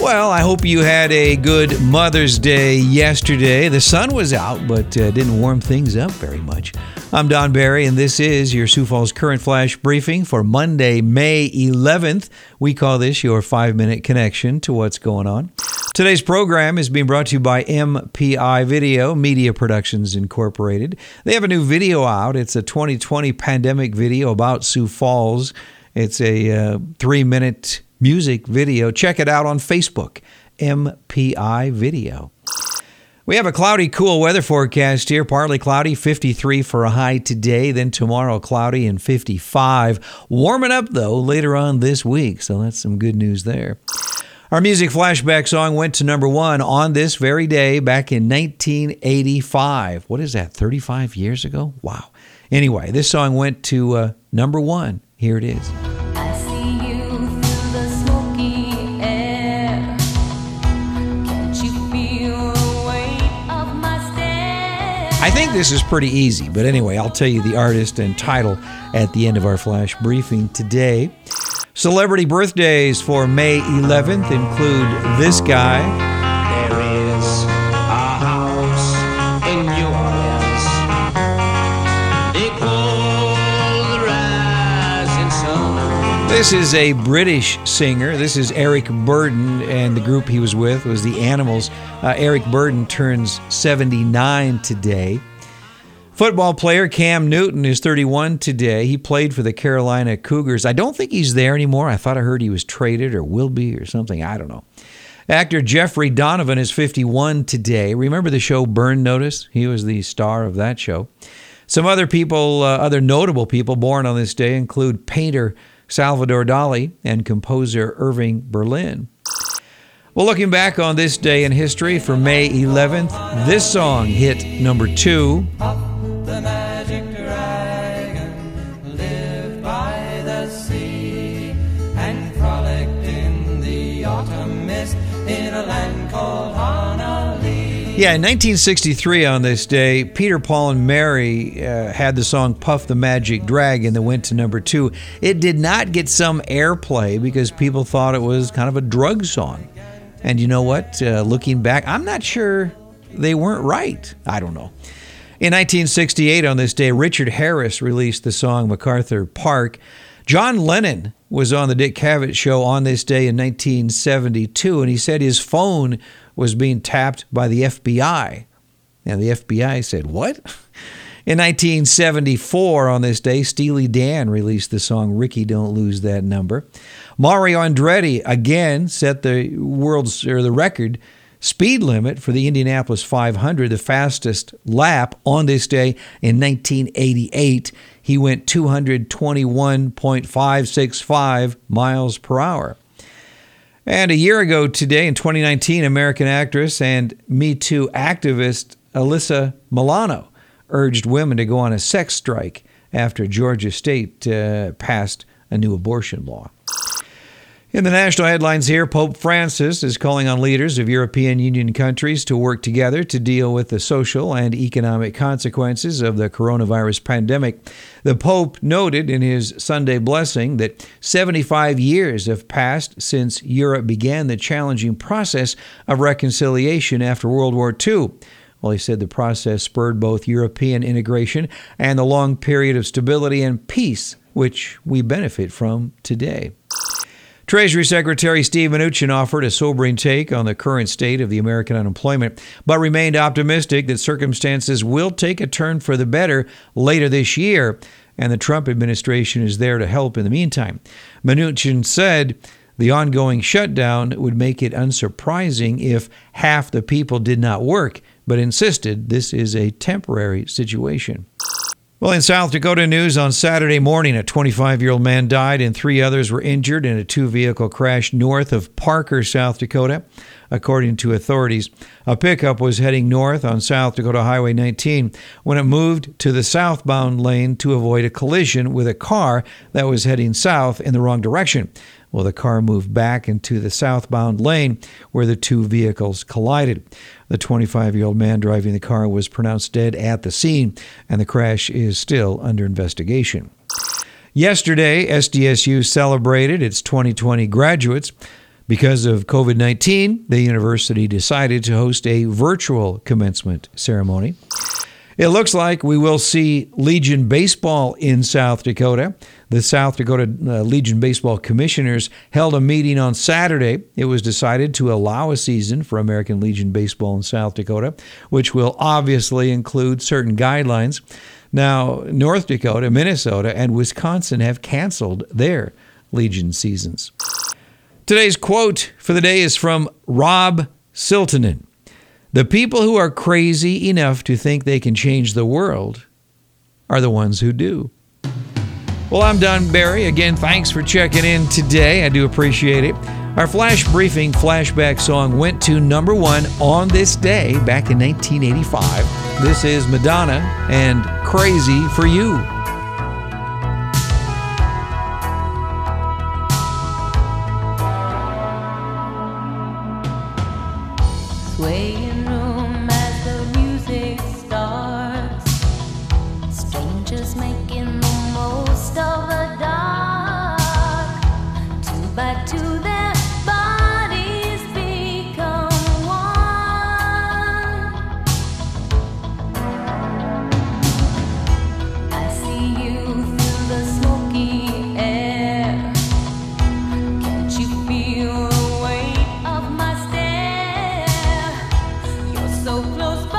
Well, I hope you had a good Mother's Day yesterday. The sun was out, but uh, didn't warm things up very much. I'm Don Barry, and this is your Sioux Falls Current Flash briefing for Monday, May 11th. We call this your five minute connection to what's going on. Today's program is being brought to you by MPI Video, Media Productions Incorporated. They have a new video out. It's a 2020 pandemic video about Sioux Falls. It's a uh, three minute music video. Check it out on Facebook, MPI Video. We have a cloudy, cool weather forecast here. Partly cloudy, 53 for a high today. Then tomorrow, cloudy and 55. Warming up, though, later on this week. So that's some good news there. Our music flashback song went to number one on this very day back in 1985. What is that, 35 years ago? Wow. Anyway, this song went to uh, number one. Here it is. Think this is pretty easy, but anyway, I'll tell you the artist and title at the end of our flash briefing today. Celebrity birthdays for May 11th include this guy. This is a British singer. This is Eric Burdon, and the group he was with was the Animals. Uh, Eric Burdon turns 79 today. Football player Cam Newton is 31 today. He played for the Carolina Cougars. I don't think he's there anymore. I thought I heard he was traded or will be or something. I don't know. Actor Jeffrey Donovan is 51 today. Remember the show Burn Notice? He was the star of that show. Some other people, uh, other notable people born on this day include painter Salvador Dali, and composer Irving Berlin. Well, looking back on this day in history for May 11th, this song hit number two. Yeah, in 1963 on this day, Peter, Paul, and Mary uh, had the song Puff the Magic Dragon that went to number two. It did not get some airplay because people thought it was kind of a drug song. And you know what? Uh, looking back, I'm not sure they weren't right. I don't know. In 1968, on this day, Richard Harris released the song MacArthur Park. John Lennon was on the Dick Cavett show on this day in 1972, and he said his phone was being tapped by the FBI. And the FBI said, What? In 1974, on this day, Steely Dan released the song Rikki Don't Lose That Number. Mario Andretti again set the world's or the record speed limit for the Indianapolis 500, the fastest lap on this day in 1988. He went 221.565 miles per hour. And a year ago today, in 2019, American actress and Me Too activist Alyssa Milano urged women to go on a sex strike after Georgia State uh, passed a new abortion law. In the national headlines here, Pope Francis is calling on leaders of European Union countries to work together to deal with the social and economic consequences of the coronavirus pandemic. The Pope noted in his Sunday blessing that 75 years have passed since Europe began the challenging process of reconciliation after World War II. Well, he said the process spurred both European integration and the long period of stability and peace which we benefit from today. Treasury Secretary Steve Mnuchin offered a sobering take on the current state of the American unemployment, but remained optimistic that circumstances will take a turn for the better later this year, and the Trump administration is there to help in the meantime. Mnuchin said the ongoing shutdown would make it unsurprising if half the people did not work, but insisted this is a temporary situation. Well, in South Dakota news on Saturday morning, a 25 year old man died and three others were injured in a two vehicle crash north of Parker, South Dakota. According to authorities, a pickup was heading north on South Dakota Highway 19 when it moved to the southbound lane to avoid a collision with a car that was heading south in the wrong direction. Well, the car moved back into the southbound lane where the two vehicles collided. The 25 year old man driving the car was pronounced dead at the scene, and the crash is still under investigation. Yesterday, SDSU celebrated its 2020 graduates. Because of COVID 19, the university decided to host a virtual commencement ceremony. It looks like we will see Legion Baseball in South Dakota. The South Dakota uh, Legion Baseball Commissioners held a meeting on Saturday. It was decided to allow a season for American Legion Baseball in South Dakota, which will obviously include certain guidelines. Now, North Dakota, Minnesota, and Wisconsin have canceled their Legion seasons. Today's quote for the day is from Rob Siltanen. The people who are crazy enough to think they can change the world are the ones who do. Well, I'm Don Barry. Again, thanks for checking in today. I do appreciate it. Our flash briefing flashback song went to number one on this day back in 1985. This is Madonna and Crazy for You. Swaying so close by.